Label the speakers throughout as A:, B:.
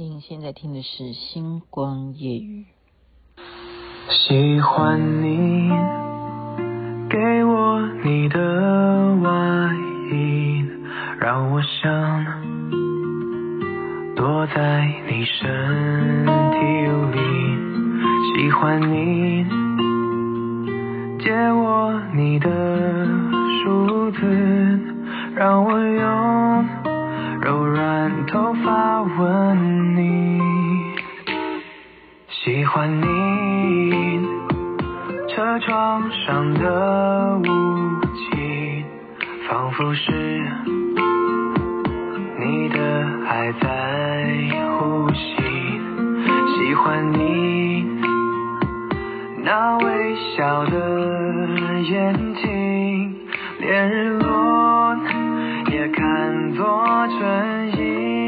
A: 您现在听的是《星光夜语》。
B: 喜欢你给我你的外衣，让我想躲在你身体里。喜欢你借我你的梳子，让我用柔软头发吻你。喜欢你车窗上的雾气，仿佛是你的还在呼吸。喜欢你那微笑的眼睛，连日落也看作春意。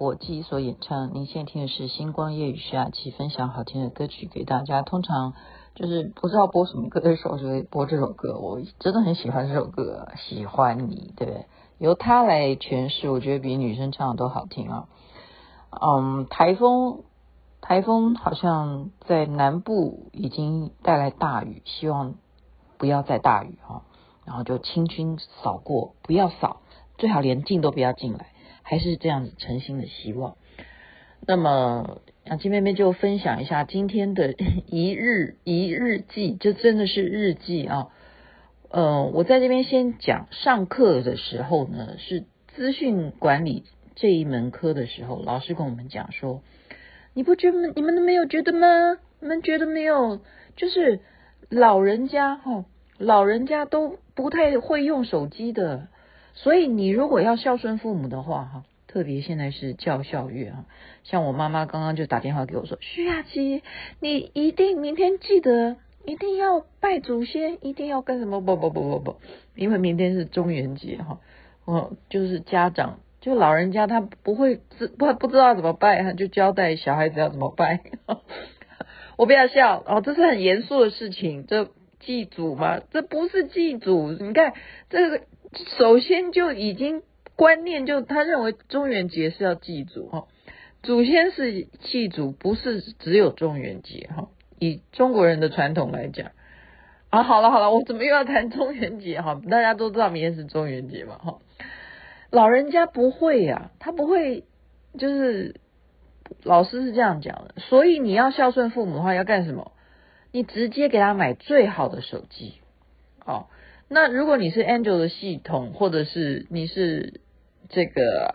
A: 火鸡所演唱。您现在听的是《星光夜雨》，徐雅琪分享好听的歌曲给大家。通常就是不知道播什么歌的时候，就会播这首歌。我真的很喜欢这首歌，《喜欢你》，对不对？由他来诠释，我觉得比女生唱的都好听啊。嗯，台风，台风好像在南部已经带来大雨，希望不要再大雨哈。然后就轻轻扫过，不要扫，最好连进都不要进来。还是这样子诚心的希望。那么雅金妹妹就分享一下今天的 一日一日记，这真的是日记啊。呃，我在这边先讲上课的时候呢，是资讯管理这一门课的时候，老师跟我们讲说，你不觉得你们都没有觉得吗？你们觉得没有？就是老人家哈，老人家都不太会用手机的。所以你如果要孝顺父母的话，哈，特别现在是教孝月哈，像我妈妈刚刚就打电话给我说，徐雅琪，你一定明天记得，一定要拜祖先，一定要干什么？不不不不不，因为明天是中元节哈，哦，就是家长就老人家他不会不不知道怎么拜，他就交代小孩子要怎么拜。我不要笑哦，这是很严肃的事情，这祭祖嘛，这不是祭祖，你看这个。首先就已经观念就他认为中元节是要祭祖哈，祖先是祭祖，不是只有中元节哈。以中国人的传统来讲啊，好了好了，我怎么又要谈中元节哈？大家都知道明天是中元节嘛哈。老人家不会呀、啊，他不会，就是老师是这样讲的，所以你要孝顺父母的话要干什么？你直接给他买最好的手机，哦。那如果你是 Angel 的系统，或者是你是这个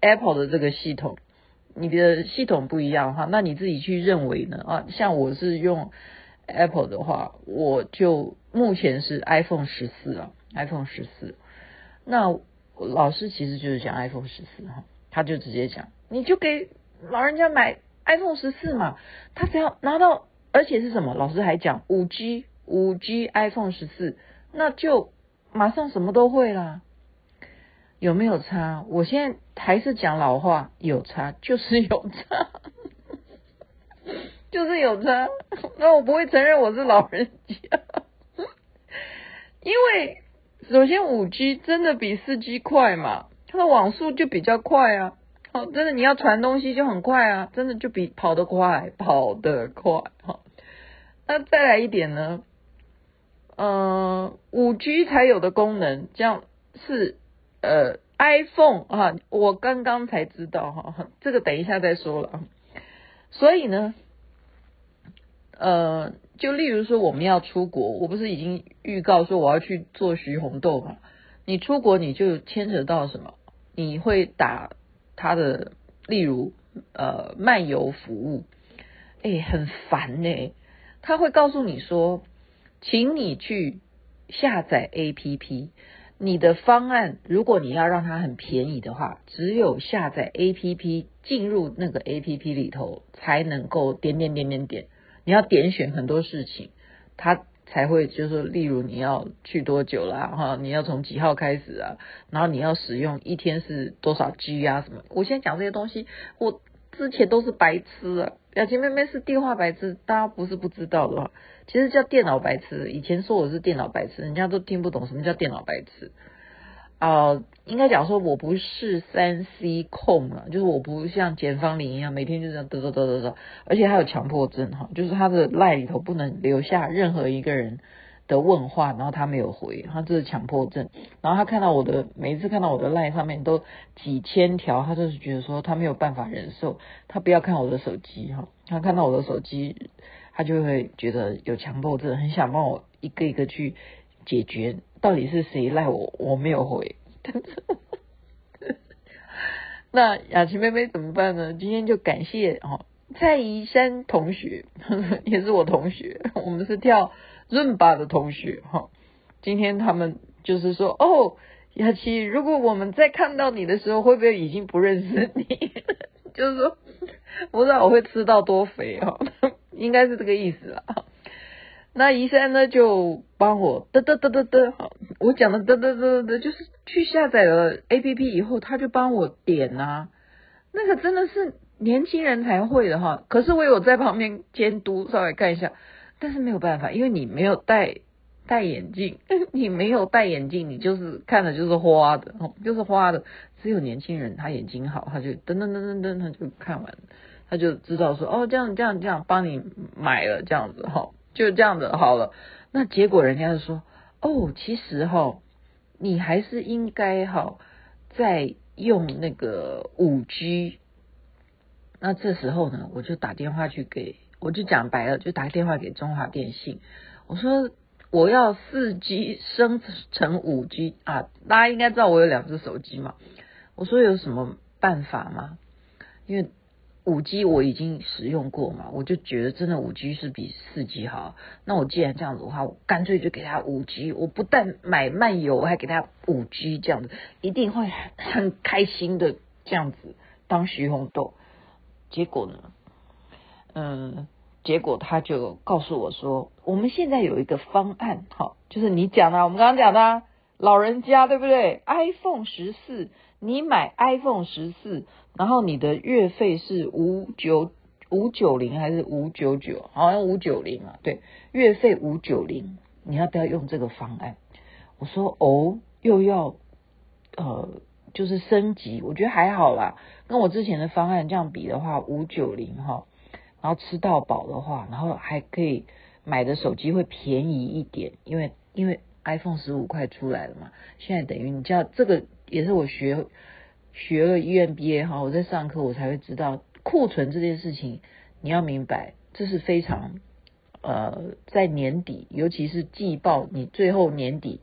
A: Apple 的这个系统，你的系统不一样哈，那你自己去认为呢？啊，像我是用 Apple 的话，我就目前是 iPhone 十四啊，iPhone 十四。那老师其实就是讲 iPhone 十四哈，他就直接讲，你就给老人家买 iPhone 十四嘛，他只要拿到，而且是什么？老师还讲五 G，五 G iPhone 十四。那就马上什么都会啦，有没有差？我现在还是讲老话，有差就是有差，就是有差。那我不会承认我是老人家，因为首先五 G 真的比四 G 快嘛，它的网速就比较快啊。好，真的你要传东西就很快啊，真的就比跑得快，跑得快。好，那再来一点呢？嗯，五 G 才有的功能，这样是呃 iPhone 啊，我刚刚才知道哈，这个等一下再说了啊。所以呢，呃，就例如说我们要出国，我不是已经预告说我要去做徐红豆嘛？你出国你就牵扯到什么？你会打他的，例如呃漫游服务，哎，很烦呢、他会告诉你说。请你去下载 APP，你的方案，如果你要让它很便宜的话，只有下载 APP 进入那个 APP 里头，才能够点点点点点，你要点选很多事情，它才会就是说，例如你要去多久啦，哈，你要从几号开始啊，然后你要使用一天是多少 G 啊什么，我现在讲这些东西，我之前都是白痴啊。表情妹妹是电话白痴，大家不是不知道的话，其实叫电脑白痴。以前说我是电脑白痴，人家都听不懂什么叫电脑白痴。啊、呃，应该讲说我不是三 C 控了，就是我不像简芳玲一样每天就这样嘚嘚嘚嘚嘚，而且还有强迫症哈，就是他的赖里头不能留下任何一个人的问话，然后他没有回，他这是强迫症。然后他看到我的每一次看到我的赖上面都几千条，他就是觉得说他没有办法忍受，他不要看我的手机哈，他看到我的手机，他就会觉得有强迫症，很想帮我一个一个去解决，到底是谁赖我我没有回。那雅琪妹妹怎么办呢？今天就感谢哦蔡宜山同学，也是我同学，我们是跳。润吧的同学哈，今天他们就是说哦，雅琪，如果我们再看到你的时候，会不会已经不认识你？就是说，不知道我会吃到多肥哦，应该是这个意思啦。那宜山呢，就帮我嘚嘚嘚嘚嘚，好，我讲的嘚嘚嘚嘚嘚，就是去下载了 APP 以后，他就帮我点啊，那个真的是年轻人才会的哈。可是我有在旁边监督，稍微看一下。但是没有办法，因为你没有带戴眼镜，你没有戴眼镜，你就是看的就是花的，就是花的。只有年轻人他眼睛好，他就噔噔噔噔噔，他就看完，他就知道说哦，这样这样这样帮你买了这样子哈，就这样子好了。那结果人家就说哦，其实哈，你还是应该哈在用那个五 G。那这时候呢，我就打电话去给。我就讲白了，就打电话给中华电信，我说我要四 G 升成五 G 啊，大家应该知道我有两只手机嘛。我说有什么办法吗？因为五 G 我已经使用过嘛，我就觉得真的五 G 是比四 G 好。那我既然这样子的话，我干脆就给他五 G，我不但买漫游，我还给他五 G，这样子一定会很开心的这样子当徐红豆。结果呢，嗯。结果他就告诉我说：“我们现在有一个方案，哈，就是你讲的，我们刚刚讲的，老人家对不对？iPhone 十四，你买 iPhone 十四，然后你的月费是五九五九零还是五九九？好像五九零啊，对，月费五九零，你要不要用这个方案？”我说：“哦，又要呃，就是升级，我觉得还好啦，跟我之前的方案这样比的话，五九零哈。”然后吃到饱的话，然后还可以买的手机会便宜一点，因为因为 iPhone 十五快出来了嘛。现在等于你知道这个也是我学学了 EMBA 哈，我在上课我才会知道库存这件事情，你要明白这是非常呃在年底，尤其是季报，你最后年底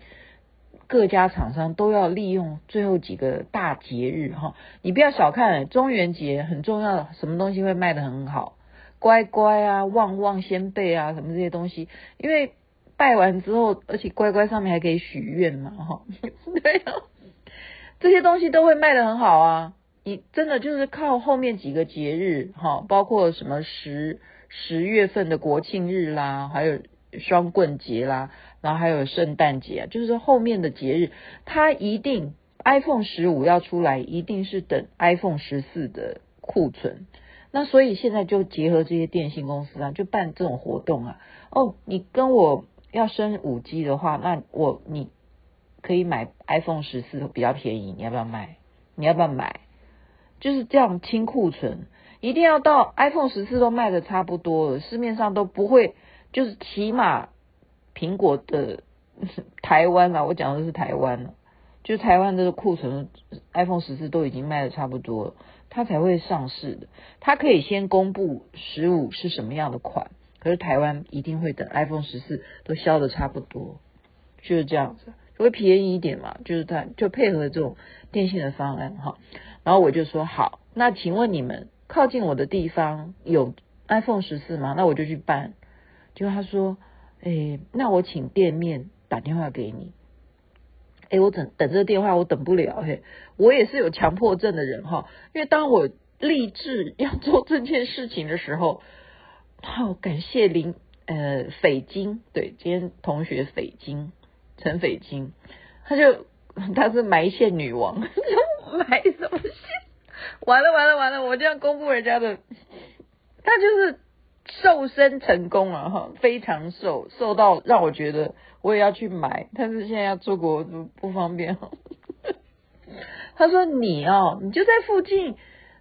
A: 各家厂商都要利用最后几个大节日哈，你不要小看中元节很重要，什么东西会卖得很好。乖乖啊，旺旺仙贝啊，什么这些东西，因为拜完之后，而且乖乖上面还可以许愿嘛，哈，对啊，这些东西都会卖得很好啊。你真的就是靠后面几个节日，哈，包括什么十十月份的国庆日啦，还有双棍节啦，然后还有圣诞节，就是后面的节日，它一定 iPhone 十五要出来，一定是等 iPhone 十四的库存。那所以现在就结合这些电信公司啊，就办这种活动啊。哦，你跟我要升五 G 的话，那我你可以买 iPhone 十四比较便宜，你要不要买？你要不要买？就是这样清库存，一定要到 iPhone 十四都卖的差不多了，市面上都不会，就是起码苹果的 台湾啊，我讲的是台湾了，就台湾这个库存 iPhone 十四都已经卖的差不多了。它才会上市的，它可以先公布十五是什么样的款，可是台湾一定会等 iPhone 十四都销的差不多，就是这样子，就会便宜一点嘛，就是它就配合这种电信的方案哈。然后我就说好，那请问你们靠近我的地方有 iPhone 十四吗？那我就去办。结果他说，哎，那我请店面打电话给你。哎，我等等这个电话，我等不了嘿。我也是有强迫症的人哈，因为当我立志要做这件事情的时候，好感谢林呃斐金，对，今天同学斐金陈斐金，他就他是埋线女王，埋什么线？完了完了完了，我这样公布人家的，他就是。瘦身成功了哈，非常瘦，瘦到让我觉得我也要去买，但是现在要出国不方便哈。他说你哦，你就在附近，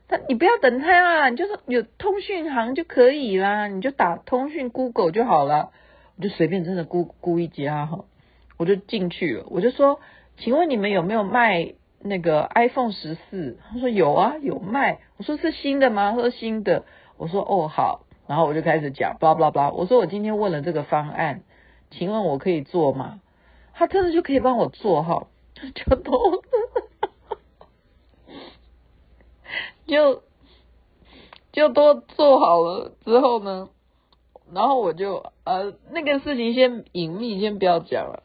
A: 他你不要等他啊，你就是有通讯行就可以啦，你就打通讯 Google 就好了，我就随便真的估估一家哈，我就进去了，我就说，请问你们有没有卖那个 iPhone 十四？他说有啊，有卖。我说是新的吗？他说新的。我说哦好。然后我就开始讲，巴拉巴拉巴拉。我说我今天问了这个方案，请问我可以做吗？他真的就可以帮我做哈，就都就就都做好了之后呢，然后我就呃那个事情先隐秘，先不要讲了，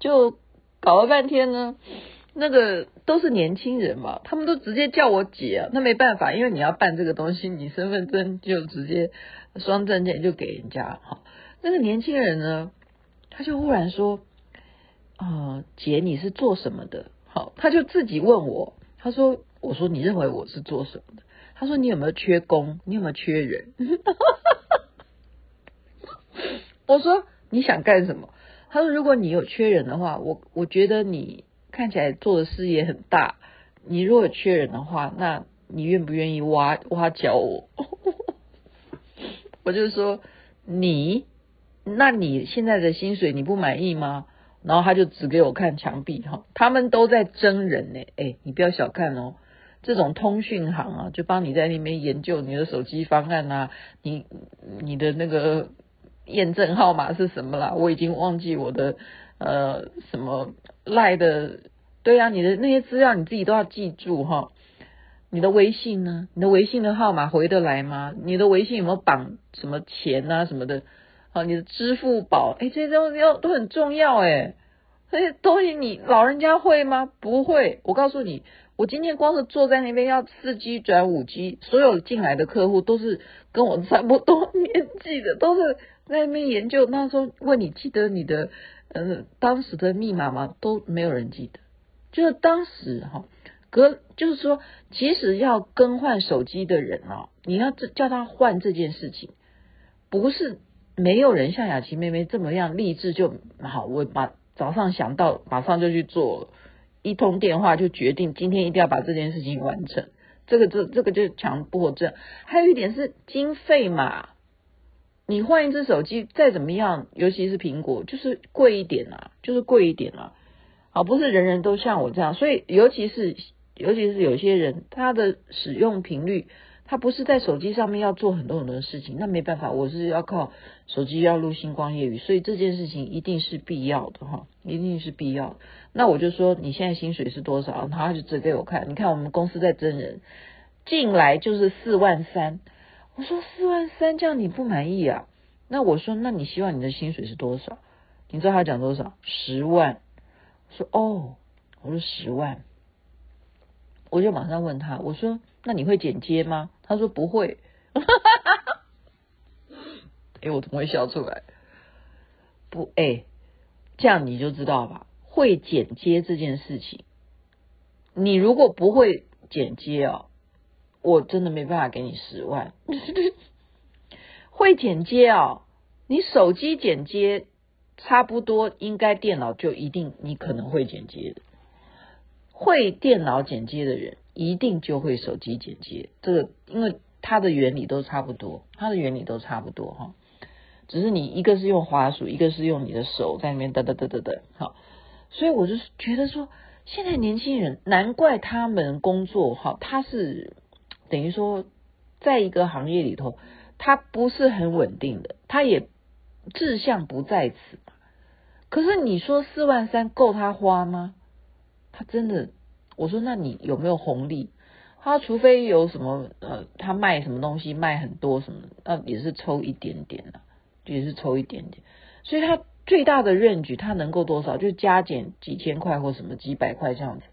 A: 就搞了半天呢。那个都是年轻人嘛，他们都直接叫我姐啊，那没办法，因为你要办这个东西，你身份证就直接双证件就给人家哈。那个年轻人呢，他就忽然说：“呃，姐你是做什么的？”好，他就自己问我，他说：“我说你认为我是做什么的？”他说：“你有没有缺工？你有没有缺人？” 我说：“你想干什么？”他说：“如果你有缺人的话，我我觉得你。”看起来做的事业很大，你如果缺人的话，那你愿不愿意挖挖角我？我就说你，那你现在的薪水你不满意吗？然后他就指给我看墙壁哈，他们都在争人呢。哎，你不要小看哦，这种通讯行啊，就帮你在那边研究你的手机方案啊，你你的那个验证号码是什么啦？我已经忘记我的。呃，什么赖的？对呀、啊，你的那些资料你自己都要记住哈。你的微信呢？你的微信的号码回得来吗？你的微信有没有绑什么钱啊什么的？好，你的支付宝，哎，这些东西要都很重要哎。这些东西你老人家会吗？不会。我告诉你，我今天光是坐在那边要四 G 转五 G，所有进来的客户都是跟我差不多 年纪的，都是在那边研究。那时候问你记得你的。呃，当时的密码嘛，都没有人记得。就是当时哈，隔就是说，即使要更换手机的人啊，你要叫他换这件事情，不是没有人像雅琪妹妹这么样励志就好。我把早上想到，马上就去做，一通电话就决定今天一定要把这件事情完成。这个这这个就强迫症。还有一点是经费嘛。你换一只手机再怎么样，尤其是苹果，就是贵一点啊，就是贵一点啊。啊，不是人人都像我这样，所以尤其是尤其是有些人，他的使用频率，他不是在手机上面要做很多很多的事情，那没办法，我是要靠手机要录星光夜雨，所以这件事情一定是必要的哈，一定是必要。那我就说你现在薪水是多少？然后他就指给我看，你看我们公司在增人，进来就是四万三。我说四万三，这样你不满意啊？那我说，那你希望你的薪水是多少？你知道他讲多少？十万。我说哦，我说十万，我就马上问他，我说那你会剪接吗？他说不会。哎，我怎么会笑出来？不，哎，这样你就知道吧。会剪接这件事情，你如果不会剪接哦。我真的没办法给你十万，会剪接哦，你手机剪接差不多，应该电脑就一定你可能会剪接的。会电脑剪接的人，一定就会手机剪接。这个因为它的原理都差不多，它的原理都差不多哈。只是你一个是用滑鼠，一个是用你的手在那边哒哒哒哒哒。好，所以我就觉得说，现在年轻人难怪他们工作哈，他是。等于说，在一个行业里头，他不是很稳定的，他也志向不在此。可是你说四万三够他花吗？他真的，我说那你有没有红利？他除非有什么呃，他卖什么东西卖很多什么，那也是抽一点点的，也是抽一点点。所以他最大的 range 他能够多少？就加减几千块或什么几百块这样子。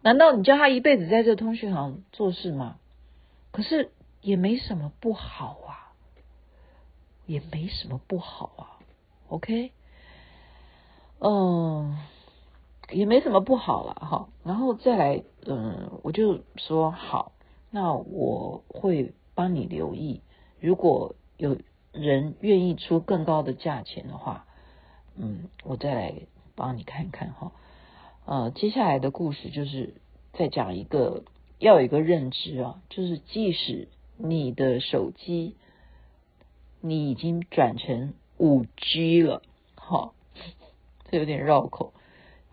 A: 难道你叫他一辈子在这通讯行做事吗？可是也没什么不好啊，也没什么不好啊。OK，嗯，也没什么不好了哈。然后再来，嗯，我就说好，那我会帮你留意，如果有人愿意出更高的价钱的话，嗯，我再来帮你看看哈。呃，接下来的故事就是再讲一个，要有一个认知啊，就是即使你的手机你已经转成五 G 了，哈，这有点绕口。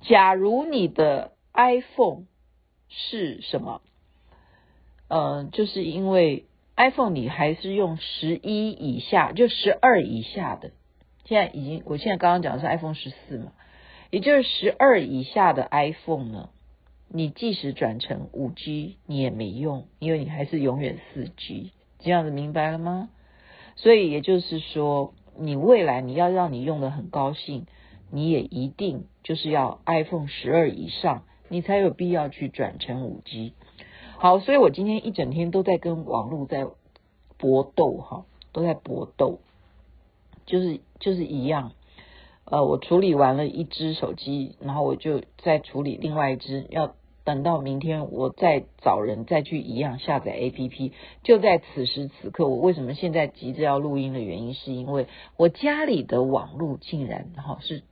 A: 假如你的 iPhone 是什么？呃，就是因为 iPhone 你还是用十一以下，就十二以下的，现在已经，我现在刚刚讲的是 iPhone 十四嘛。也就是十二以下的 iPhone 呢，你即使转成五 G，你也没用，因为你还是永远四 G，这样子明白了吗？所以也就是说，你未来你要让你用得很高兴，你也一定就是要 iPhone 十二以上，你才有必要去转成五 G。好，所以我今天一整天都在跟网络在搏斗哈，都在搏斗，就是就是一样。呃，我处理完了一只手机，然后我就再处理另外一只，要等到明天我再找人再去一样下载 APP。就在此时此刻，我为什么现在急着要录音的原因，是因为我家里的网络竟然哈是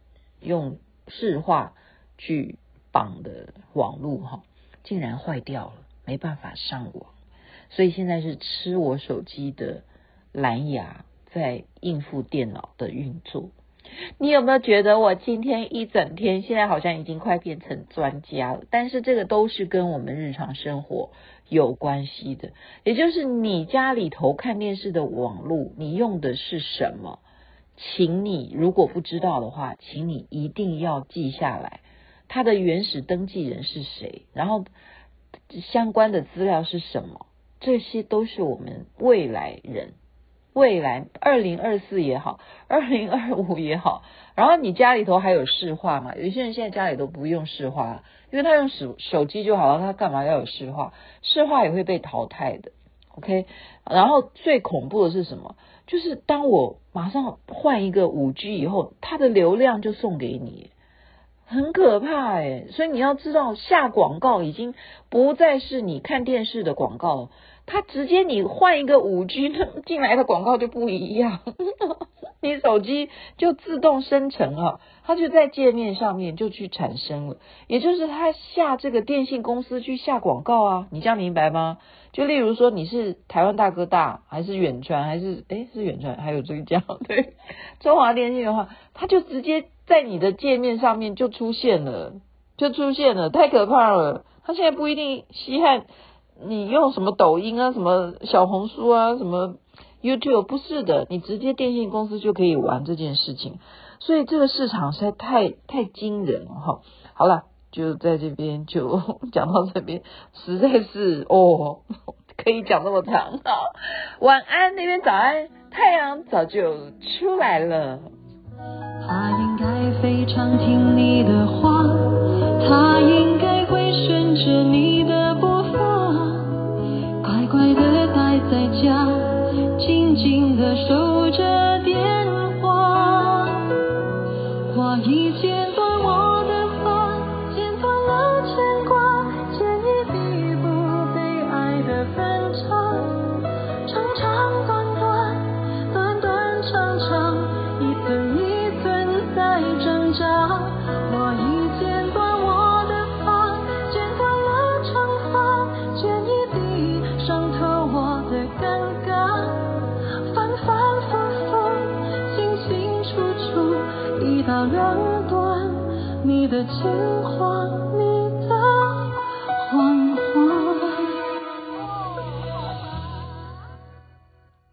A: 用市话去绑的网络哈，竟然坏掉了，没办法上网，所以现在是吃我手机的蓝牙在应付电脑的运作。你有没有觉得我今天一整天，现在好像已经快变成专家了？但是这个都是跟我们日常生活有关系的，也就是你家里头看电视的网络，你用的是什么？请你如果不知道的话，请你一定要记下来，它的原始登记人是谁，然后相关的资料是什么？这些都是我们未来人。未来二零二四也好，二零二五也好，然后你家里头还有市话吗？有些人现在家里都不用市话，因为他用手手机就好了，他干嘛要有市话？市话也会被淘汰的。OK，然后最恐怖的是什么？就是当我马上换一个五 G 以后，它的流量就送给你，很可怕哎。所以你要知道，下广告已经不再是你看电视的广告。它直接你换一个五 G 进来的广告就不一样，你手机就自动生成了，它就在界面上面就去产生了，也就是他下这个电信公司去下广告啊，你这样明白吗？就例如说你是台湾大哥大还是远传还是诶是远传还有这个叫 对中华电信的话，它就直接在你的界面上面就出现了，就出现了，太可怕了，它现在不一定稀罕。你用什么抖音啊，什么小红书啊，什么 YouTube 不是的，你直接电信公司就可以玩这件事情，所以这个市场实在太太惊人了哈。好了，就在这边就讲到这边，实在是哦，可以讲那么长。好，晚安那边早安，太阳早就出来了。他应该非常听你的话，他应在家，静静的守